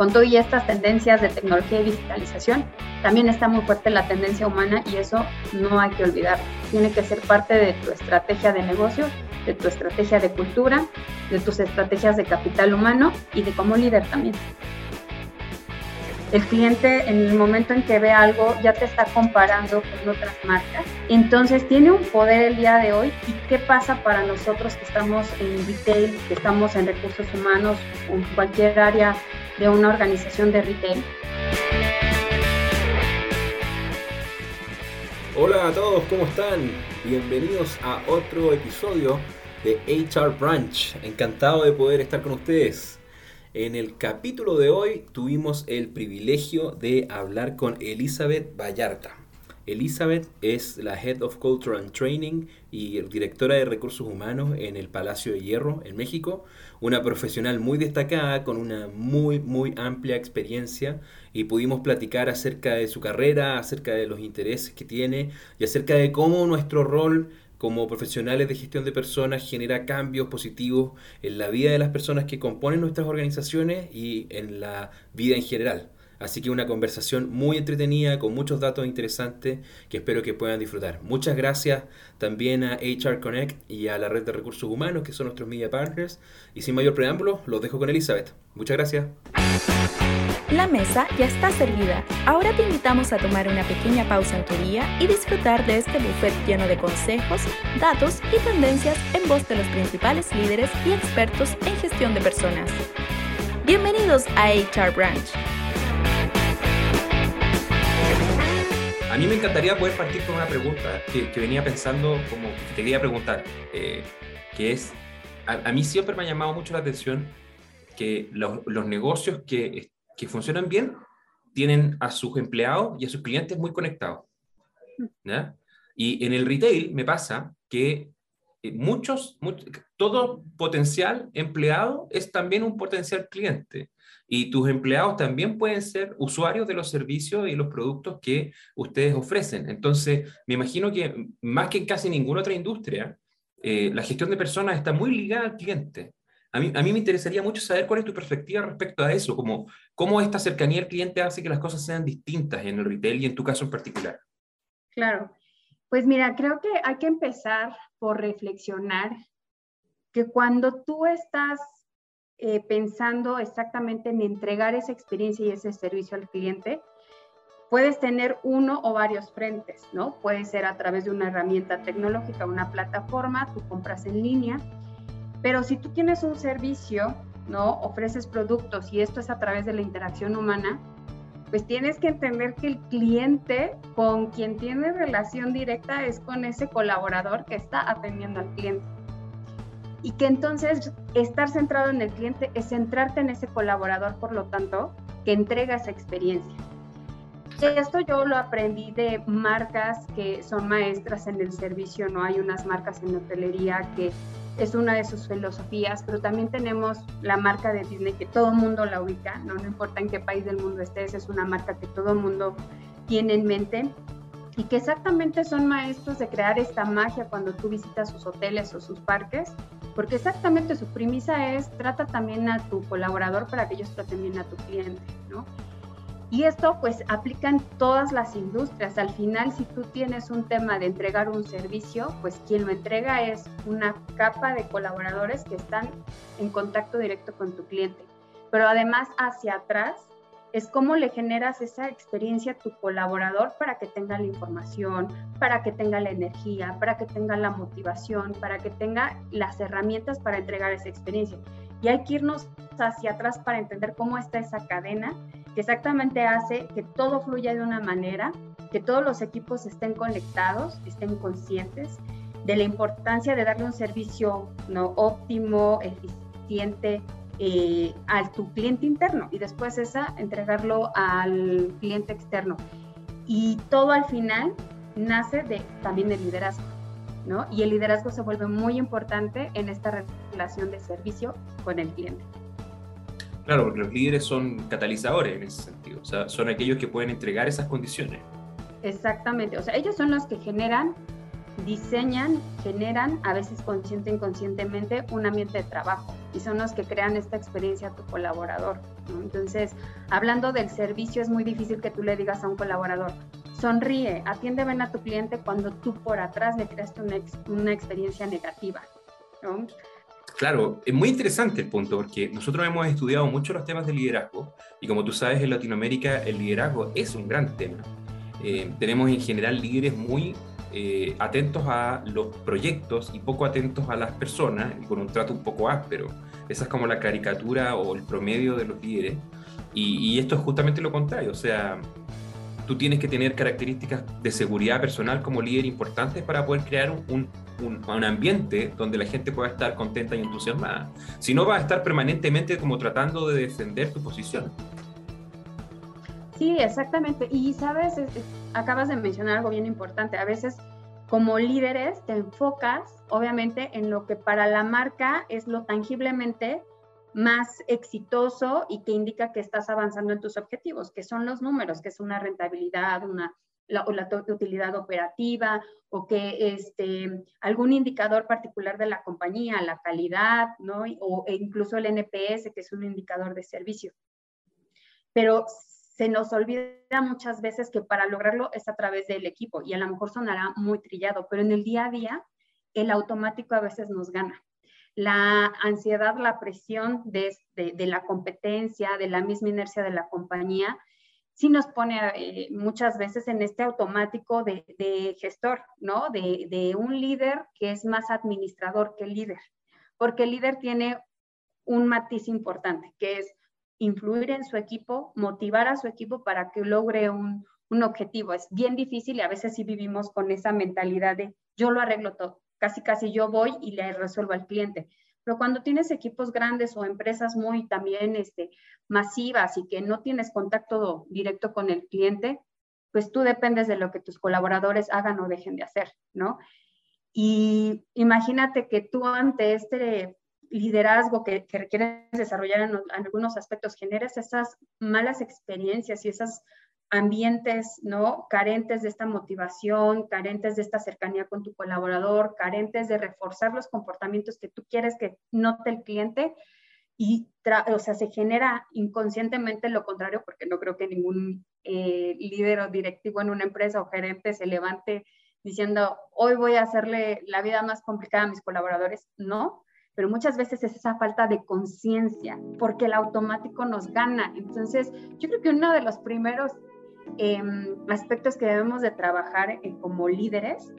con todo y estas tendencias de tecnología y digitalización, también está muy fuerte la tendencia humana y eso no hay que olvidarlo. Tiene que ser parte de tu estrategia de negocio, de tu estrategia de cultura, de tus estrategias de capital humano y de como líder también. El cliente en el momento en que ve algo ya te está comparando con otras marcas. Entonces tiene un poder el día de hoy. ¿Y qué pasa para nosotros que estamos en retail, que estamos en recursos humanos en cualquier área de una organización de retail? Hola a todos, ¿cómo están? Bienvenidos a otro episodio de HR Branch. Encantado de poder estar con ustedes. En el capítulo de hoy tuvimos el privilegio de hablar con Elizabeth Vallarta. Elizabeth es la Head of Culture and Training y directora de recursos humanos en el Palacio de Hierro en México, una profesional muy destacada con una muy muy amplia experiencia y pudimos platicar acerca de su carrera, acerca de los intereses que tiene y acerca de cómo nuestro rol como profesionales de gestión de personas genera cambios positivos en la vida de las personas que componen nuestras organizaciones y en la vida en general. Así que una conversación muy entretenida con muchos datos interesantes que espero que puedan disfrutar. Muchas gracias también a HR Connect y a la red de recursos humanos que son nuestros media partners. Y sin mayor preámbulo, los dejo con Elizabeth. Muchas gracias. La mesa ya está servida. Ahora te invitamos a tomar una pequeña pausa en tu día y disfrutar de este buffet lleno de consejos, datos y tendencias en voz de los principales líderes y expertos en gestión de personas. Bienvenidos a HR Branch. A mí me encantaría poder partir con una pregunta que, venía pensando, como que te quería preguntar, eh, que es, a, mí siempre me ha llamado mucho la atención que los, negocios que que funcionan bien tienen a sus empleados y a sus clientes muy conectados. Y en el retail me pasa que eh, muchos, todo potencial empleado es también un potencial cliente. Y tus empleados también pueden ser usuarios de los servicios y los productos que ustedes ofrecen. Entonces, me imagino que más que en casi ninguna otra industria, eh, la gestión de personas está muy ligada al cliente. A mí, a mí me interesaría mucho saber cuál es tu perspectiva respecto a eso, como cómo esta cercanía al cliente hace que las cosas sean distintas en el retail y en tu caso en particular. Claro, pues mira, creo que hay que empezar por reflexionar que cuando tú estás eh, pensando exactamente en entregar esa experiencia y ese servicio al cliente, puedes tener uno o varios frentes, ¿no? Puede ser a través de una herramienta tecnológica, una plataforma, tú compras en línea, pero si tú tienes un servicio, ¿no? Ofreces productos y esto es a través de la interacción humana, pues tienes que entender que el cliente con quien tiene relación directa es con ese colaborador que está atendiendo al cliente. Y que entonces estar centrado en el cliente es centrarte en ese colaborador, por lo tanto, que entrega esa experiencia. Esto yo lo aprendí de marcas que son maestras en el servicio, ¿no? Hay unas marcas en hotelería que es una de sus filosofías, pero también tenemos la marca de Disney que todo el mundo la ubica, ¿no? no importa en qué país del mundo estés, es una marca que todo el mundo tiene en mente y que exactamente son maestros de crear esta magia cuando tú visitas sus hoteles o sus parques, porque exactamente su premisa es trata también a tu colaborador para que ellos traten bien a tu cliente, ¿no? Y esto pues aplica en todas las industrias. Al final, si tú tienes un tema de entregar un servicio, pues quien lo entrega es una capa de colaboradores que están en contacto directo con tu cliente. Pero además hacia atrás es cómo le generas esa experiencia a tu colaborador para que tenga la información, para que tenga la energía, para que tenga la motivación, para que tenga las herramientas para entregar esa experiencia. Y hay que irnos hacia atrás para entender cómo está esa cadena que exactamente hace que todo fluya de una manera, que todos los equipos estén conectados, estén conscientes de la importancia de darle un servicio ¿no? óptimo, eficiente eh, a tu cliente interno y después esa entregarlo al cliente externo. Y todo al final nace de, también del liderazgo. ¿no? Y el liderazgo se vuelve muy importante en esta relación de servicio con el cliente. Claro, porque los líderes son catalizadores en ese sentido, o sea, son aquellos que pueden entregar esas condiciones. Exactamente, o sea, ellos son los que generan diseñan, generan, a veces consciente inconscientemente, un ambiente de trabajo y son los que crean esta experiencia a tu colaborador. Entonces, hablando del servicio, es muy difícil que tú le digas a un colaborador, sonríe, atiende bien a tu cliente cuando tú por atrás le creaste una, una experiencia negativa. Claro, es muy interesante el punto porque nosotros hemos estudiado mucho los temas de liderazgo y como tú sabes en Latinoamérica el liderazgo es un gran tema. Eh, tenemos en general líderes muy eh, atentos a los proyectos y poco atentos a las personas y con un trato un poco áspero. Esa es como la caricatura o el promedio de los líderes. Y, esto es justamente lo contrario, o sea, tú tienes que tener características de seguridad personal como líder importantes para poder crear un, un, un, ambiente donde la gente pueda estar contenta y entusiasmada. Si no, va a estar permanentemente como tratando de defender tu posición. Sí, exactamente. Y sabes, acabas de mencionar algo bien importante. A veces como líderes te enfocas, obviamente, en lo que para la marca es lo tangiblemente más exitoso y que indica que estás avanzando en tus objetivos, que son los números, que es una rentabilidad, una o la utilidad operativa o que este, algún indicador particular de la compañía, la calidad, ¿no? O e incluso el NPS, que es un indicador de servicio. Pero se nos olvida muchas veces que para lograrlo es a través del equipo y a lo mejor sonará muy trillado, pero en el día a día el automático a veces nos gana. La ansiedad, la presión de, la competencia, de la misma inercia de la compañía, sí nos pone eh, muchas veces en este automático de, gestor, ¿no? De, de, un líder que es más administrador que líder, porque el líder tiene un matiz importante, que es influir en su equipo, motivar a su equipo para que logre un, objetivo. Es bien difícil y a veces sí vivimos con esa mentalidad de yo lo arreglo todo, casi casi yo voy y le resuelvo al cliente. Pero cuando tienes equipos grandes o empresas muy también este, masivas y que no tienes contacto directo con el cliente, pues tú dependes de lo que tus colaboradores hagan o dejen de hacer, ¿no? Y imagínate que tú ante este liderazgo que, que requieres desarrollar en, algunos aspectos, generas esas malas experiencias y esos ambientes, ¿no? Carentes de esta motivación, carentes de esta cercanía con tu colaborador, carentes de reforzar los comportamientos que tú quieres que note el cliente y, o sea, se genera inconscientemente lo contrario, porque no creo que ningún eh, líder o directivo en una empresa o gerente se levante diciendo, hoy voy a hacerle la vida más complicada a mis colaboradores. No, pero muchas veces es esa falta de conciencia, porque el automático nos gana. Entonces, yo creo que uno de los primeros em, aspectos que debemos de trabajar eh, como líderes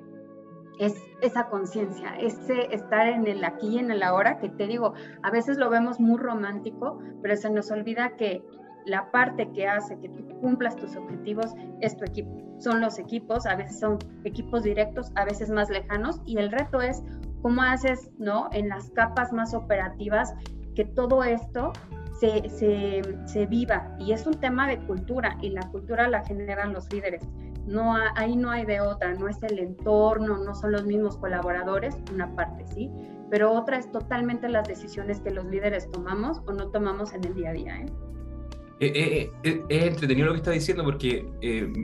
es esa conciencia, ese estar en el aquí y en el ahora, que te digo, a veces lo vemos muy romántico, pero se nos olvida que la parte que hace que tú cumplas tus objetivos es tu equipo. Son los equipos, a veces son equipos directos, a veces más lejanos, y el reto es ¿Cómo haces, no? En las capas más operativas, que todo esto se, se, se, viva. Y es un tema de cultura, y la cultura la generan los líderes. No, ahí no hay de otra, no es el entorno, no son los mismos colaboradores, una parte sí, pero otra es totalmente las decisiones que los líderes tomamos o no tomamos en el día a día. ¿eh? Eh, eh, es entretenido lo que está diciendo porque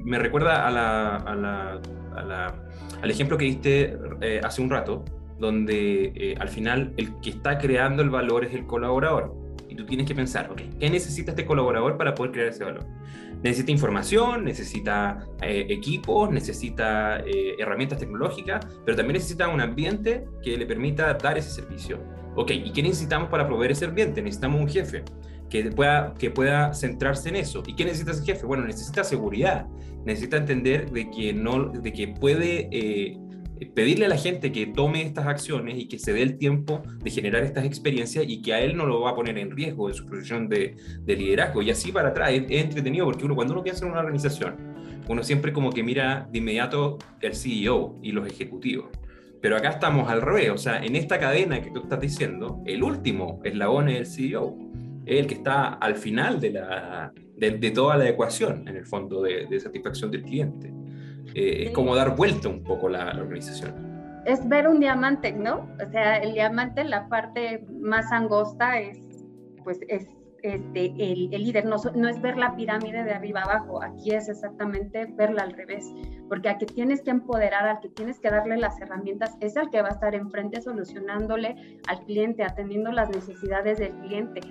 me recuerda a la, a la, a la, al ejemplo que diste hace un rato, donde eh, al final el que está creando el valor es el colaborador. Y tú tienes que pensar, ok, ¿qué necesita este colaborador para poder crear ese valor? Necesita información, necesita eh, equipos, necesita eh, herramientas tecnológicas, pero también necesita un ambiente que le permita dar ese servicio. Ok, ¿y qué necesitamos para proveer ese ambiente? Necesitamos un jefe que pueda, que pueda centrarse en eso. ¿Y qué necesita ese jefe? Bueno, necesita seguridad, necesita entender de que, no, de que puede pedirle a la gente que tome estas acciones y que se dé el tiempo de generar estas experiencias y que a él no lo va a poner en riesgo en su posición de, liderazgo. Y así para atrás es, entretenido porque uno cuando uno piensa en una organización, uno siempre como que mira de inmediato el CEO y los ejecutivos. Pero acá estamos al revés, o sea, en esta cadena que tú estás diciendo, el último eslabón es el CEO, es el que está al final de, la, de, toda la ecuación, en el fondo, de, de satisfacción del cliente. Eh, es como dar vuelta un poco la, la, organización. Es ver un diamante, ¿no? O sea, el diamante, la parte más angosta es, pues, es, este, el, líder, no, no, es ver la pirámide de arriba abajo, aquí es exactamente verla al revés, porque al que tienes que empoderar, al que tienes que darle las herramientas, es al que va a estar enfrente solucionándole al cliente, atendiendo las necesidades del cliente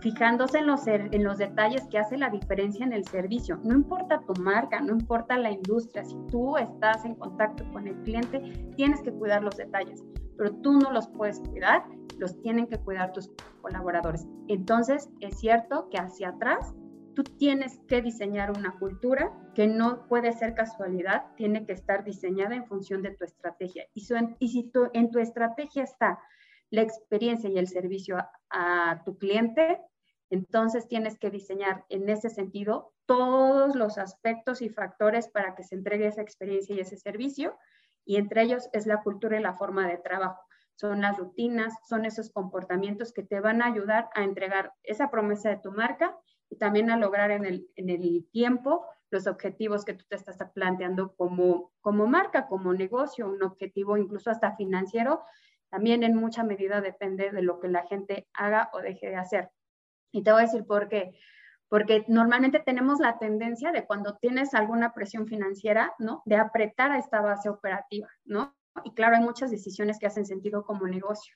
fijándose en los, en los detalles que hace la diferencia en el servicio. No importa tu marca, no importa la industria, si tú estás en contacto con el cliente, tienes que cuidar los detalles, pero tú no los puedes cuidar, los tienen que cuidar tus colaboradores. Entonces, es cierto que hacia atrás tú tienes que diseñar una cultura que no puede ser casualidad, tiene que estar diseñada en función de tu estrategia. Y, si en tu estrategia está la experiencia y el servicio a, tu cliente, entonces tienes que diseñar en ese sentido todos los aspectos y factores para que se entregue esa experiencia y ese servicio, y entre ellos es la cultura y la forma de trabajo. Son las rutinas, son esos comportamientos que te van a ayudar a entregar esa promesa de tu marca y también a lograr en el, en el tiempo los objetivos que tú te estás planteando como, como marca, como negocio, un objetivo incluso hasta financiero también en mucha medida depende de lo que la gente haga o deje de hacer. Y te voy a decir por qué. Porque normalmente tenemos la tendencia de cuando tienes alguna presión financiera, ¿no? De apretar a esta base operativa, ¿no? Y claro, hay muchas decisiones que hacen sentido como negocio.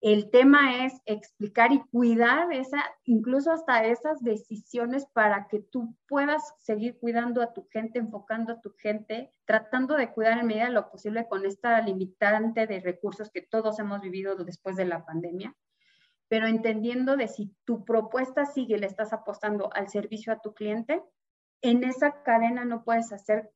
El tema es explicar y cuidar esa, incluso hasta esas decisiones para que tú puedas seguir cuidando a tu gente, enfocando a tu gente, tratando de cuidar en medida de lo posible con esta limitante de recursos que todos hemos vivido después de la pandemia, pero entendiendo de si tu propuesta sigue, le estás apostando al servicio a tu cliente, en esa cadena no puedes hacer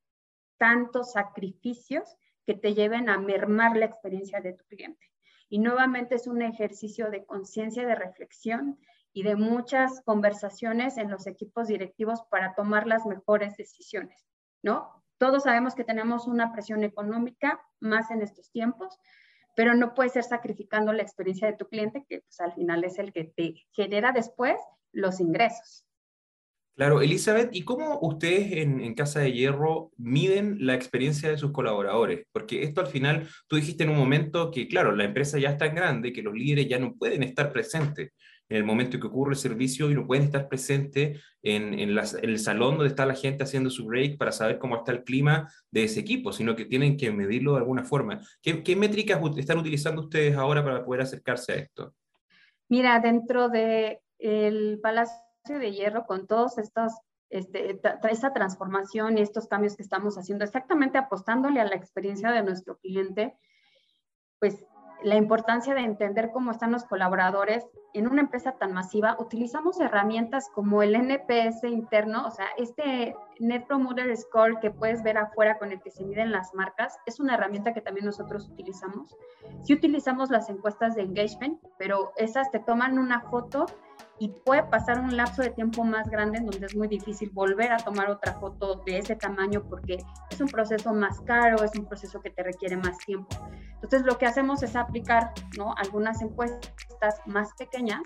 tantos sacrificios que te lleven a mermar la experiencia de tu cliente. Y nuevamente es un ejercicio de conciencia, de reflexión y de muchas conversaciones en los equipos directivos para tomar las mejores decisiones, ¿no? Todos sabemos que tenemos una presión económica más en estos tiempos, pero no puede ser sacrificando la experiencia de tu cliente, que pues, al final es el que te genera después los ingresos. Claro, Elizabeth, ¿y cómo ustedes en, Casa de Hierro miden la experiencia de sus colaboradores? Porque esto al final, tú dijiste en un momento que, claro, la empresa ya es tan grande que los líderes ya no pueden estar presentes en el momento que ocurre el servicio y no pueden estar presentes en, el salón donde está la gente haciendo su break para saber cómo está el clima de ese equipo, sino que tienen que medirlo de alguna forma. ¿Qué, métricas están utilizando ustedes ahora para poder acercarse a esto? Mira, dentro del el Palacio de Hierro con todos estos, este, esta transformación y estos cambios que estamos haciendo, exactamente apostándole a la experiencia de nuestro cliente, pues la importancia de entender cómo están los colaboradores en una empresa tan masiva, utilizamos herramientas como el NPS interno, o sea, este Net Promoter Score que puedes ver afuera con el que se miden las marcas, es una herramienta que también nosotros utilizamos. Sí utilizamos las encuestas de engagement, pero esas te toman una foto y puede pasar un lapso de tiempo más grande en donde es muy difícil volver a tomar otra foto de ese tamaño porque es un proceso más caro, es un proceso que te requiere más tiempo. Entonces lo que hacemos es aplicar ¿no? algunas encuestas más pequeñas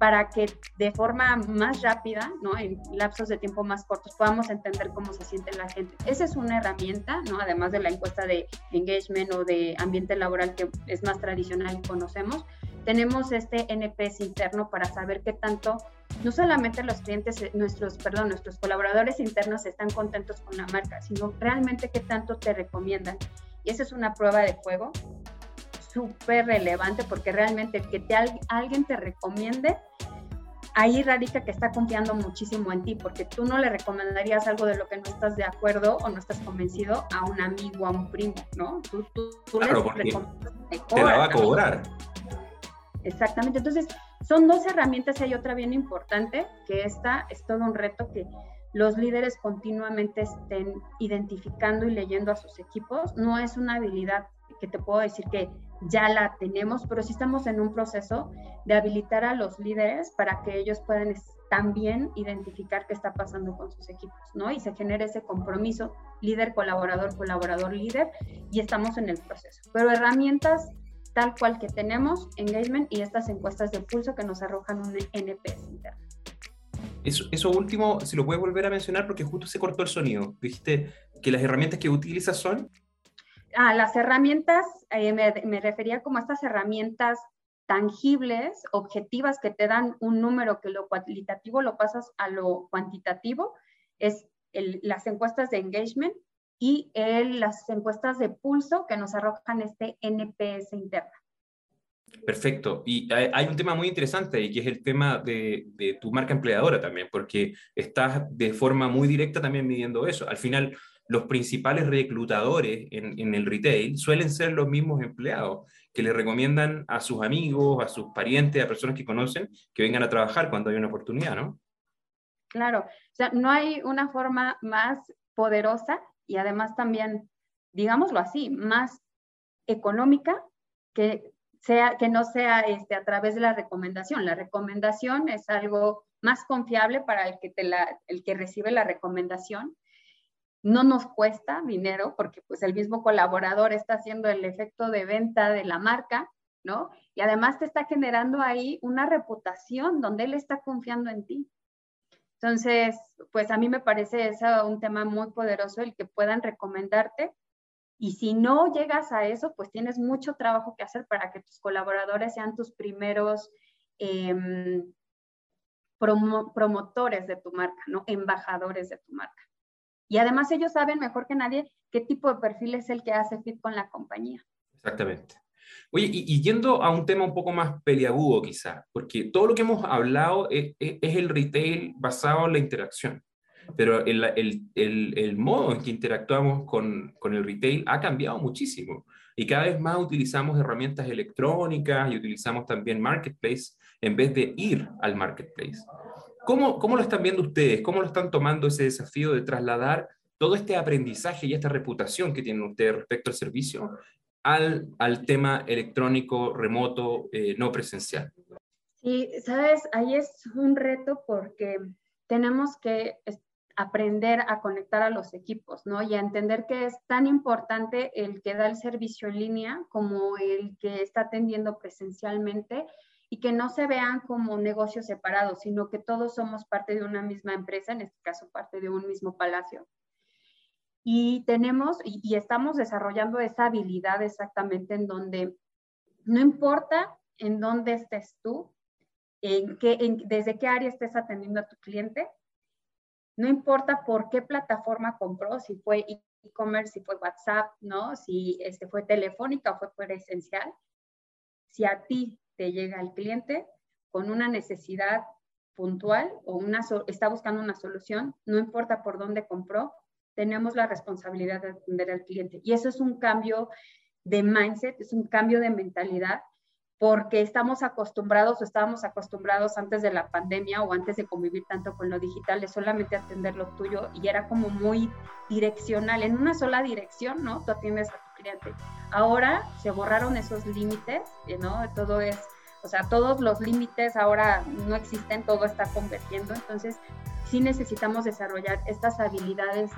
para que de forma más rápida, ¿no? en lapsos de tiempo más cortos, podamos entender cómo se siente la gente. Esa es una herramienta, ¿no? además de la encuesta de engagement o de ambiente laboral que es más tradicional y conocemos, tenemos este NPS interno para saber qué tanto, no solamente los clientes, nuestros, perdón, nuestros colaboradores internos están contentos con la marca, sino realmente qué tanto te recomiendan. Y esa es una prueba de fuego súper relevante porque realmente que te, alguien te recomiende, ahí radica que está confiando muchísimo en ti, porque tú no le recomendarías algo de lo que no estás de acuerdo o no estás convencido a un amigo, a un primo, ¿no? Tú, tú, claro, te la va a cobrar. Exactamente. Entonces, son dos herramientas hay otra bien importante, que esta es todo un reto que los líderes continuamente estén identificando y leyendo a sus equipos. No es una habilidad que te puedo decir que ya la tenemos, pero sí estamos en un proceso de habilitar a los líderes para que ellos puedan también identificar qué está pasando con sus equipos, ¿no? Y se genere ese compromiso líder, colaborador, colaborador, líder, y estamos en el proceso. Pero herramientas tal cual que tenemos, engagement y estas encuestas de pulso que nos arrojan un NPS interno. Eso, eso último, si lo puedes volver a mencionar porque justo se cortó el sonido. Dijiste que las herramientas que utilizas son... Ah, las herramientas, eh, me, me, refería como a estas herramientas tangibles, objetivas, que te dan un número que lo cualitativo lo pasas a lo cuantitativo, es las encuestas de engagement y las encuestas de pulso que nos arrojan este NPS interna. Perfecto. Y hay, un tema muy interesante y que es el tema de, tu marca empleadora también, porque estás de forma muy directa también midiendo eso. Al final, los principales reclutadores en, en, el retail suelen ser los mismos empleados que le recomiendan a sus amigos, a sus parientes, a personas que conocen, que vengan a trabajar cuando hay una oportunidad, ¿no? Claro, o sea, no hay una forma más poderosa y además también, digámoslo así, más económica que sea, que no sea este, a través de la recomendación. La recomendación es algo más confiable para el que, te la, el que recibe la recomendación. No nos cuesta dinero porque pues el mismo colaborador está haciendo el efecto de venta de la marca, ¿no? Y además te está generando ahí una reputación donde él está confiando en ti. Entonces, pues a mí me parece un tema muy poderoso el que puedan recomendarte y si no llegas a eso, pues tienes mucho trabajo que hacer para que tus colaboradores sean tus primeros em, promotores de tu marca, ¿no? Embajadores de tu marca. Y además ellos saben mejor que nadie qué tipo de perfil es el que hace fit con la compañía. Exactamente. Oye, y, yendo a un tema un poco más peliagudo quizá, porque todo lo que hemos hablado es el retail basado en la interacción pero el, el, el, el, modo en que interactuamos con, con, el retail ha cambiado muchísimo y cada vez más utilizamos herramientas electrónicas y utilizamos también marketplace en vez de ir al marketplace. ¿Cómo, ¿Cómo lo están viendo ustedes? ¿Cómo lo están tomando ese desafío de trasladar todo este aprendizaje y esta reputación que tienen ustedes respecto al servicio al, al tema electrónico, remoto, eh, no presencial? Sí, sabes, ahí es un reto porque tenemos que aprender a conectar a los equipos, ¿no? Y a entender que es tan importante el que da el servicio en línea como el que está atendiendo presencialmente y que no se vean como negocios separados, sino que todos somos parte de una misma empresa, en este caso parte de un mismo palacio. Y tenemos y, estamos desarrollando esa habilidad exactamente en donde no importa en dónde estés tú, en qué, desde qué área estés atendiendo a tu cliente, no importa por qué plataforma compró, si fue e-commerce, si fue WhatsApp, ¿no? Si este fue telefónica o fue presencial. Si a ti te llega el cliente con una necesidad puntual o una está buscando una solución, no importa por dónde compró, tenemos la responsabilidad de atender al cliente. Y eso es un cambio de mindset, es un cambio de mentalidad porque estamos acostumbrados o estábamos acostumbrados antes de la pandemia o antes de convivir tanto con lo digital de solamente atender lo tuyo y era como muy direccional, en una sola dirección, ¿no? Tú atiendes a tu cliente. Ahora se borraron esos límites, eh, ¿no? Todo es, o sea, todos los límites ahora no existen, todo está convergiendo, entonces sí necesitamos desarrollar estas habilidades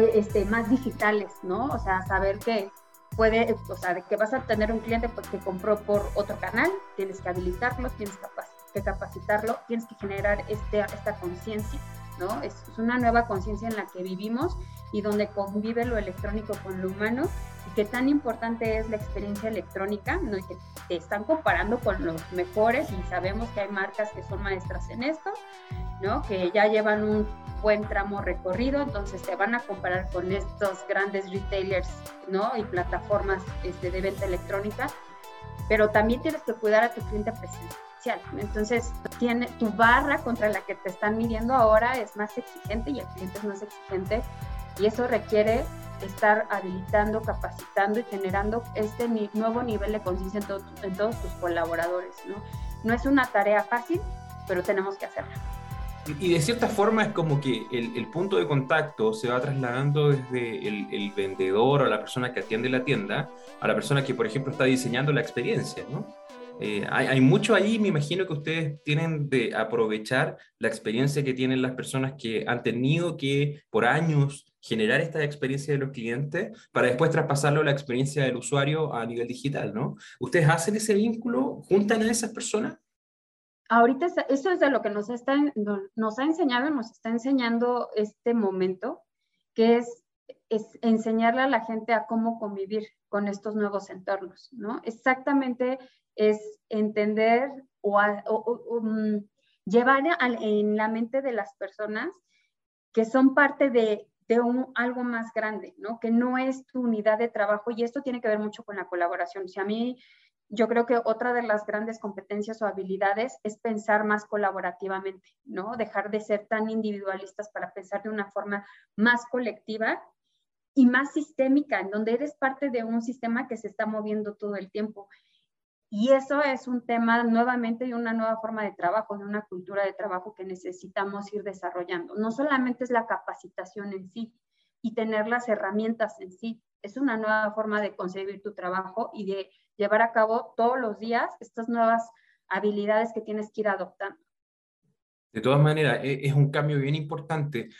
este, más digitales, ¿no? O sea, saber que puede, o sea, que vas a tener un cliente pues, que compró por otro canal, tienes que habilitarlo, tienes que capacitarlo, tienes que generar este, esta conciencia, ¿no? Es, una nueva conciencia en la que vivimos y donde convive lo electrónico con lo humano y que tan importante es la experiencia electrónica, ¿no? Que te están comparando con los mejores y sabemos que hay marcas que son maestras en esto, ¿no? Que ya llevan un buen tramo recorrido, entonces te van a comparar con estos grandes retailers, ¿no? Y plataformas este, de venta electrónica, pero también tienes que cuidar a tu cliente presencial. Entonces, tiene, tu barra contra la que te están midiendo ahora es más exigente y el cliente es más exigente y eso requiere estar habilitando, capacitando y generando este nuevo nivel de conciencia en, todos tus colaboradores, ¿no? No es una tarea fácil, pero tenemos que hacerla. Y de cierta forma es como que el, punto de contacto se va trasladando desde el, vendedor o la persona que atiende la tienda a la persona que, por ejemplo, está diseñando la experiencia, ¿no? Eh, hay, hay, mucho ahí, me imagino que ustedes tienen de aprovechar la experiencia que tienen las personas que han tenido que por años generar esta experiencia de los clientes para después traspasarlo a la experiencia del usuario a nivel digital, ¿no? ¿Ustedes hacen ese vínculo? ¿Juntan a esas personas? ahorita eso es de lo que nos, está, nos ha enseñado, nos está enseñando este momento, que es, es enseñarle a la gente a cómo convivir con estos nuevos entornos, ¿no? Exactamente es entender o, mm, llevar en la mente de las personas que son parte de, un, algo más grande, ¿no? Que no es tu unidad de trabajo y esto tiene que ver mucho con la colaboración. Si a mí, yo creo que otra de las grandes competencias o habilidades es pensar más colaborativamente, ¿no? Dejar de ser tan individualistas para pensar de una forma más colectiva y más sistémica, en donde eres parte de un sistema que se está moviendo todo el tiempo. Y eso es un tema nuevamente de una nueva forma de trabajo, de una cultura de trabajo que necesitamos ir desarrollando. No solamente es la capacitación en sí y tener las herramientas en sí, es una nueva forma de concebir tu trabajo y de llevar a cabo todos los días estas nuevas habilidades que tienes que ir adoptando. De todas maneras, e, es un cambio bien importante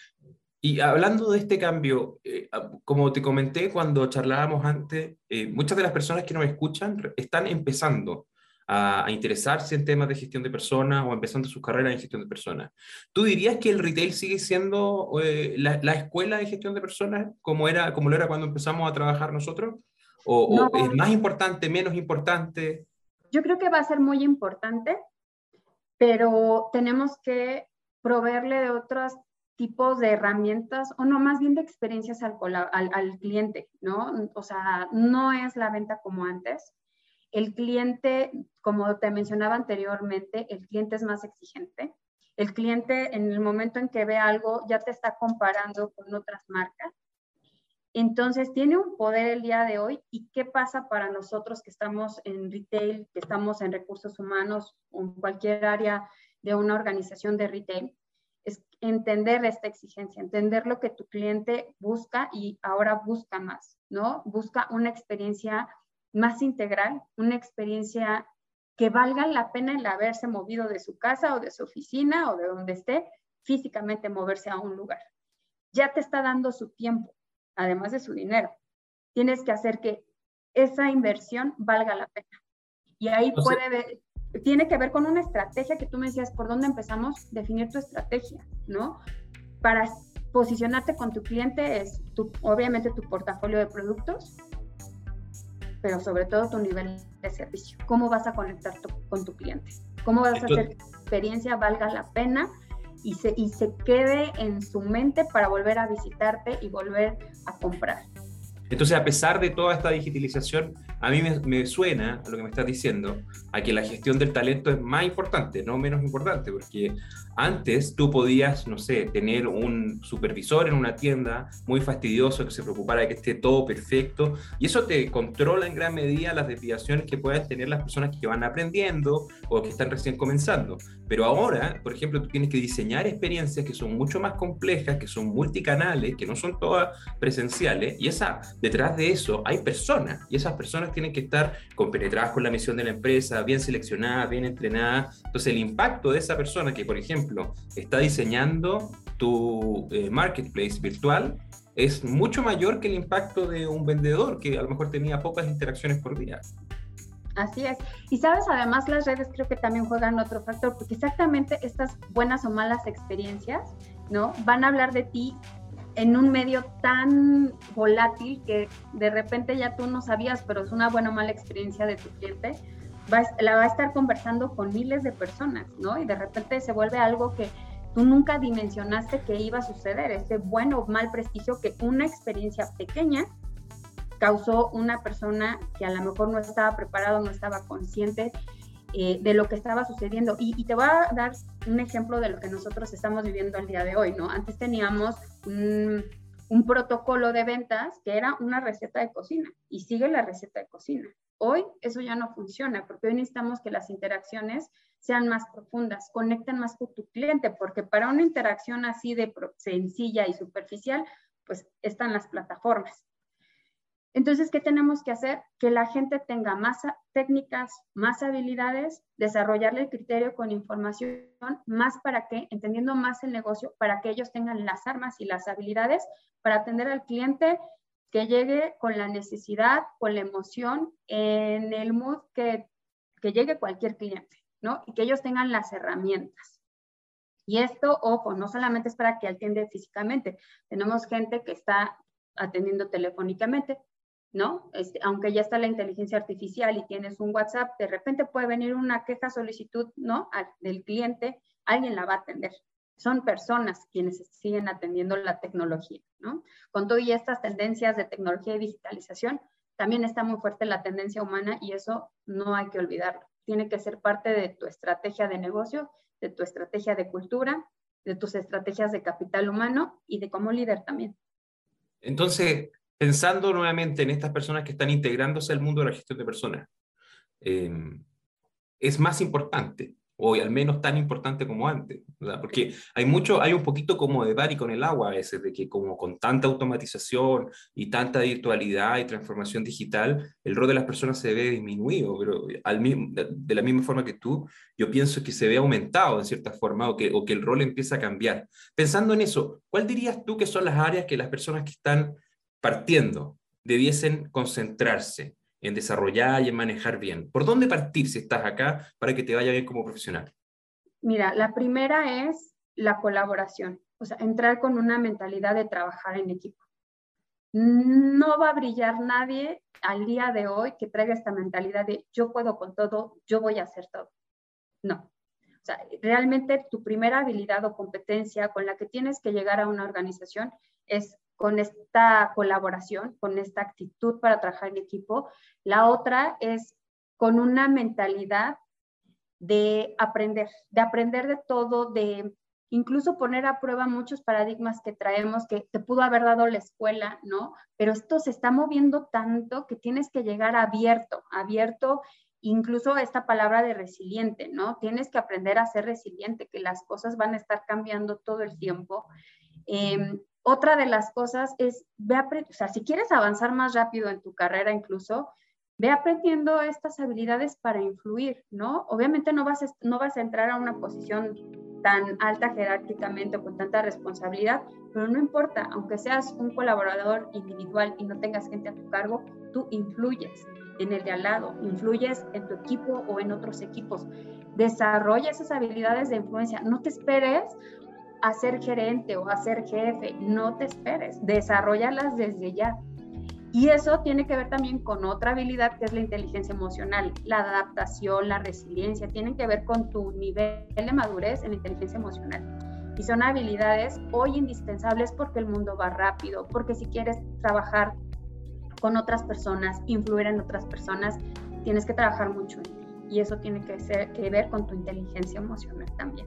y hablando de este cambio, eh, como te comenté cuando charlábamos antes, eh, muchas de las personas que nos escuchan están empezando a, interesarse en temas de gestión de personas o empezando sus carreras en gestión de personas. ¿Tú dirías que el retail sigue siendo eh, la, escuela de gestión de personas como, era, como lo era cuando empezamos a trabajar nosotros? ¿O, ¿O es más importante, menos importante? Yo creo que va a ser muy importante, pero tenemos que proveerle de otras tipos de herramientas, o no, más bien de experiencias al, cliente, ¿no? O sea, no es la venta como antes. El cliente, como te mencionaba anteriormente, el cliente es más exigente. El cliente en el momento en que ve algo ya te está comparando con otras marcas. Entonces, tiene un poder el día de hoy. ¿Y qué pasa para nosotros que estamos en retail, que estamos en recursos humanos o en cualquier área de una organización de retail? Entender esta exigencia, entender lo que tu cliente busca y ahora busca más, ¿no? Busca una experiencia más integral, una experiencia que valga la pena el haberse movido de su casa o de su oficina o de donde esté, físicamente moverse a un lugar. Ya te está dando su tiempo, además de su dinero. Tienes que hacer que esa inversión valga la pena. Y ahí puede ver, tiene que ver con una estrategia que tú me decías, ¿por dónde empezamos? Definir tu estrategia, ¿no? Para posicionarte con tu cliente es tu, obviamente tu portafolio de productos, pero sobre todo tu nivel de servicio. ¿Cómo vas a conectar con tu cliente? ¿Cómo vas a hacer que tu experiencia valga la pena y se, y se quede en su mente para volver a visitarte y volver a comprar? Entonces, a pesar de toda esta digitalización, a mí me, suena a lo que me estás diciendo, a que la gestión del talento es más importante, no menos importante, porque antes tú podías, no sé, tener un supervisor en una tienda muy fastidioso que se preocupara de que esté todo perfecto, y eso te controla en gran medida las desviaciones que puedan tener las personas que van aprendiendo o que están recién comenzando. Pero ahora, por ejemplo, tú tienes que diseñar experiencias que son mucho más complejas, que son multicanales, que no son todas presenciales, y esa, detrás de eso hay personas, y esas personas tienen que estar compenetradas con la misión de la empresa, bien seleccionadas, bien entrenadas. Entonces, el impacto de esa persona que, por ejemplo, está diseñando tu eh, marketplace virtual es mucho mayor que el impacto de un vendedor que a lo mejor tenía pocas interacciones por día. Así es. Y sabes, además las redes creo que también juegan otro factor, porque exactamente estas buenas o malas experiencias, ¿no? Van a hablar de ti en un medio tan volátil que de repente ya tú no sabías, pero es una buena o mala experiencia de tu cliente, la va a estar conversando con miles de personas, ¿no? Y de repente se vuelve algo que tú nunca dimensionaste que iba a suceder, ese bueno o mal prestigio que una experiencia pequeña causó una persona que a lo mejor no estaba preparado, no estaba consciente eh, de lo que estaba sucediendo. Y, te voy a dar un ejemplo de lo que nosotros estamos viviendo al día de hoy, ¿no? Antes teníamos un, un protocolo de ventas que era una receta de cocina y sigue la receta de cocina. Hoy eso ya no funciona porque hoy necesitamos que las interacciones sean más profundas, conecten más con tu cliente, porque para una interacción así de sencilla y superficial, pues están las plataformas. Entonces, ¿qué tenemos que hacer? Que la gente tenga más técnicas, más habilidades, desarrollarle el criterio con información, más para que, entendiendo más el negocio, para que ellos tengan las armas y las habilidades para atender al cliente que llegue con la necesidad, con la emoción, en el mood que, que llegue cualquier cliente, ¿no? Y que ellos tengan las herramientas. Y esto, ojo, no solamente es para que atiende físicamente, tenemos gente que está atendiendo telefónicamente, ¿no? Este, aunque ya está la inteligencia artificial y tienes un WhatsApp, de repente puede venir una queja, solicitud, ¿no? del cliente, alguien la va a atender. Son personas quienes siguen atendiendo la tecnología, ¿no? Con todo y estas tendencias de tecnología y digitalización, también está muy fuerte la tendencia humana y eso no hay que olvidarlo. Tiene que ser parte de tu estrategia de negocio, de tu estrategia de cultura, de tus estrategias de capital humano y de como líder también. Entonces, pensando nuevamente en estas personas que están integrándose al mundo de la gestión de personas, eh, es más importante o al menos tan importante como antes, porque hay mucho, hay un poquito como de y con el agua a veces, de que como con tanta automatización y tanta virtualidad y transformación digital, el rol de las personas se ve disminuido, pero al mismo, de la misma forma que tú, yo pienso que se ve aumentado en cierta forma o que, o que el rol empieza a cambiar. Pensando en eso, ¿cuál dirías tú que son las áreas que las personas que están partiendo debiesen concentrarse? en desarrollar y en manejar bien? ¿Por dónde partir si estás acá para que te vaya bien como profesional? Mira, la primera es la colaboración, o sea, entrar con una mentalidad de trabajar en equipo. No va a brillar nadie al día de hoy que traiga esta mentalidad de yo puedo con todo, yo voy a hacer todo. No. O sea, realmente tu primera habilidad o competencia con la que tienes que llegar a una organización es con esta colaboración, con esta actitud para trabajar en equipo. La otra es con una mentalidad de aprender, de aprender de todo, de incluso poner a prueba muchos paradigmas que traemos que te pudo haber dado la escuela, ¿no? Pero esto se está moviendo tanto que tienes que llegar abierto, abierto, incluso esta palabra de resiliente, ¿no? Tienes que aprender a ser resiliente, que las cosas van a estar cambiando todo el tiempo. Em, otra de las cosas es, ve o sea, si quieres avanzar más rápido en tu carrera incluso, ve aprendiendo estas habilidades para influir, ¿no? Obviamente no vas, a, no vas a entrar a una posición tan alta jerárquicamente o con tanta responsabilidad, pero no importa, aunque seas un colaborador individual y no tengas gente a tu cargo, tú influyes en el de al lado, influyes en tu equipo o en otros equipos. Desarrolla esas habilidades de influencia, no te esperes a ser gerente o a ser jefe, no te esperes, desarrollalas desde ya. Y eso tiene que ver también con otra habilidad que es la inteligencia emocional, la adaptación, la resiliencia, tienen que ver con tu nivel de madurez en la inteligencia emocional. Y son habilidades hoy indispensables porque el mundo va rápido, porque si quieres trabajar con otras personas, influir en otras personas, tienes que trabajar mucho en ti. Y eso tiene que, ser, que ver con tu inteligencia emocional también.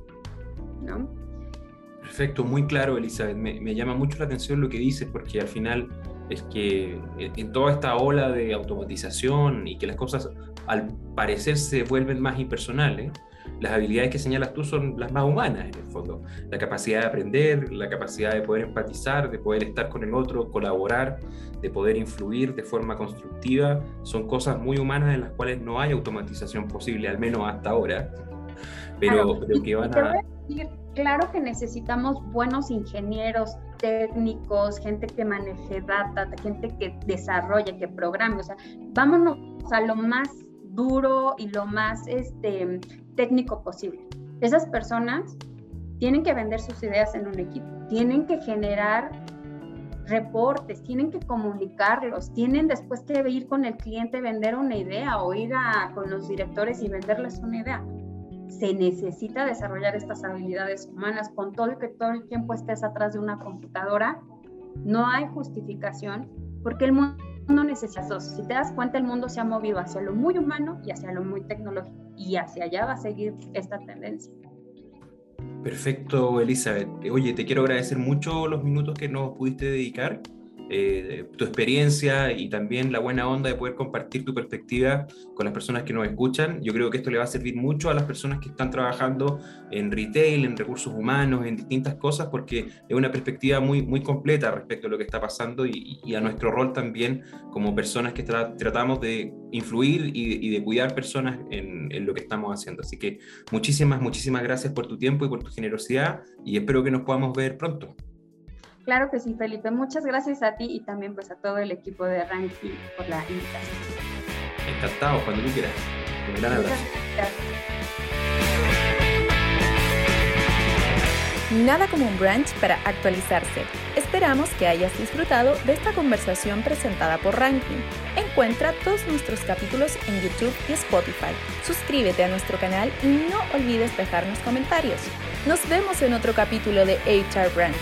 ¿no? Perfecto, muy claro, Elizabeth. Me, llama mucho la atención lo que dices, porque al final es que en toda esta ola de automatización y que las cosas al parecer se vuelven más impersonales, las habilidades que señalas tú son las más humanas en el fondo. La capacidad de aprender, la capacidad de poder empatizar, de poder estar con el otro, colaborar, de poder influir de forma constructiva, son cosas muy humanas en las cuales no hay automatización posible, al menos hasta ahora. Pero, pero que van a claro que necesitamos buenos ingenieros, técnicos, gente que maneje data, gente que desarrolle, que programe, o sea, vámonos a lo más duro y lo más este, técnico posible. Esas personas tienen que vender sus ideas en un equipo, tienen que generar reportes, tienen que comunicarlos, tienen después que ir con el cliente, vender una idea o ir a, con los directores y venderles una idea se necesita desarrollar estas habilidades humanas con todo el que todo el tiempo estés atrás de una computadora. No hay justificación porque el mundo necesita eso. Si te das cuenta, el mundo se ha movido hacia lo muy humano y hacia lo muy tecnológico y hacia allá va a seguir esta tendencia. Perfecto, Elizabeth. Oye, te quiero agradecer mucho los minutos que nos pudiste dedicar. Eh, tu experiencia y también la buena onda de poder compartir tu perspectiva con las personas que nos escuchan. Yo creo que esto le va a servir mucho a las personas que están trabajando en retail, en recursos humanos, en distintas cosas, porque es una perspectiva muy, muy completa respecto a lo que está pasando y, a nuestro rol también como personas que tratamos de influir y, de cuidar personas en, en lo que estamos haciendo. Así que muchísimas, muchísimas gracias por tu tiempo y por tu generosidad y espero que nos podamos ver pronto. Claro que sí, Felipe. Muchas gracias a ti y también pues a todo el equipo de Ranking por la invitación. Encantado, cuando tú quieras. Un gran abrazo. Nada como un brunch para actualizarse. Esperamos que hayas disfrutado de esta conversación presentada por Ranking. Encuentra todos nuestros capítulos en YouTube y Spotify. Suscríbete a nuestro canal y no olvides dejarnos comentarios. Nos vemos en otro capítulo de HR Branch.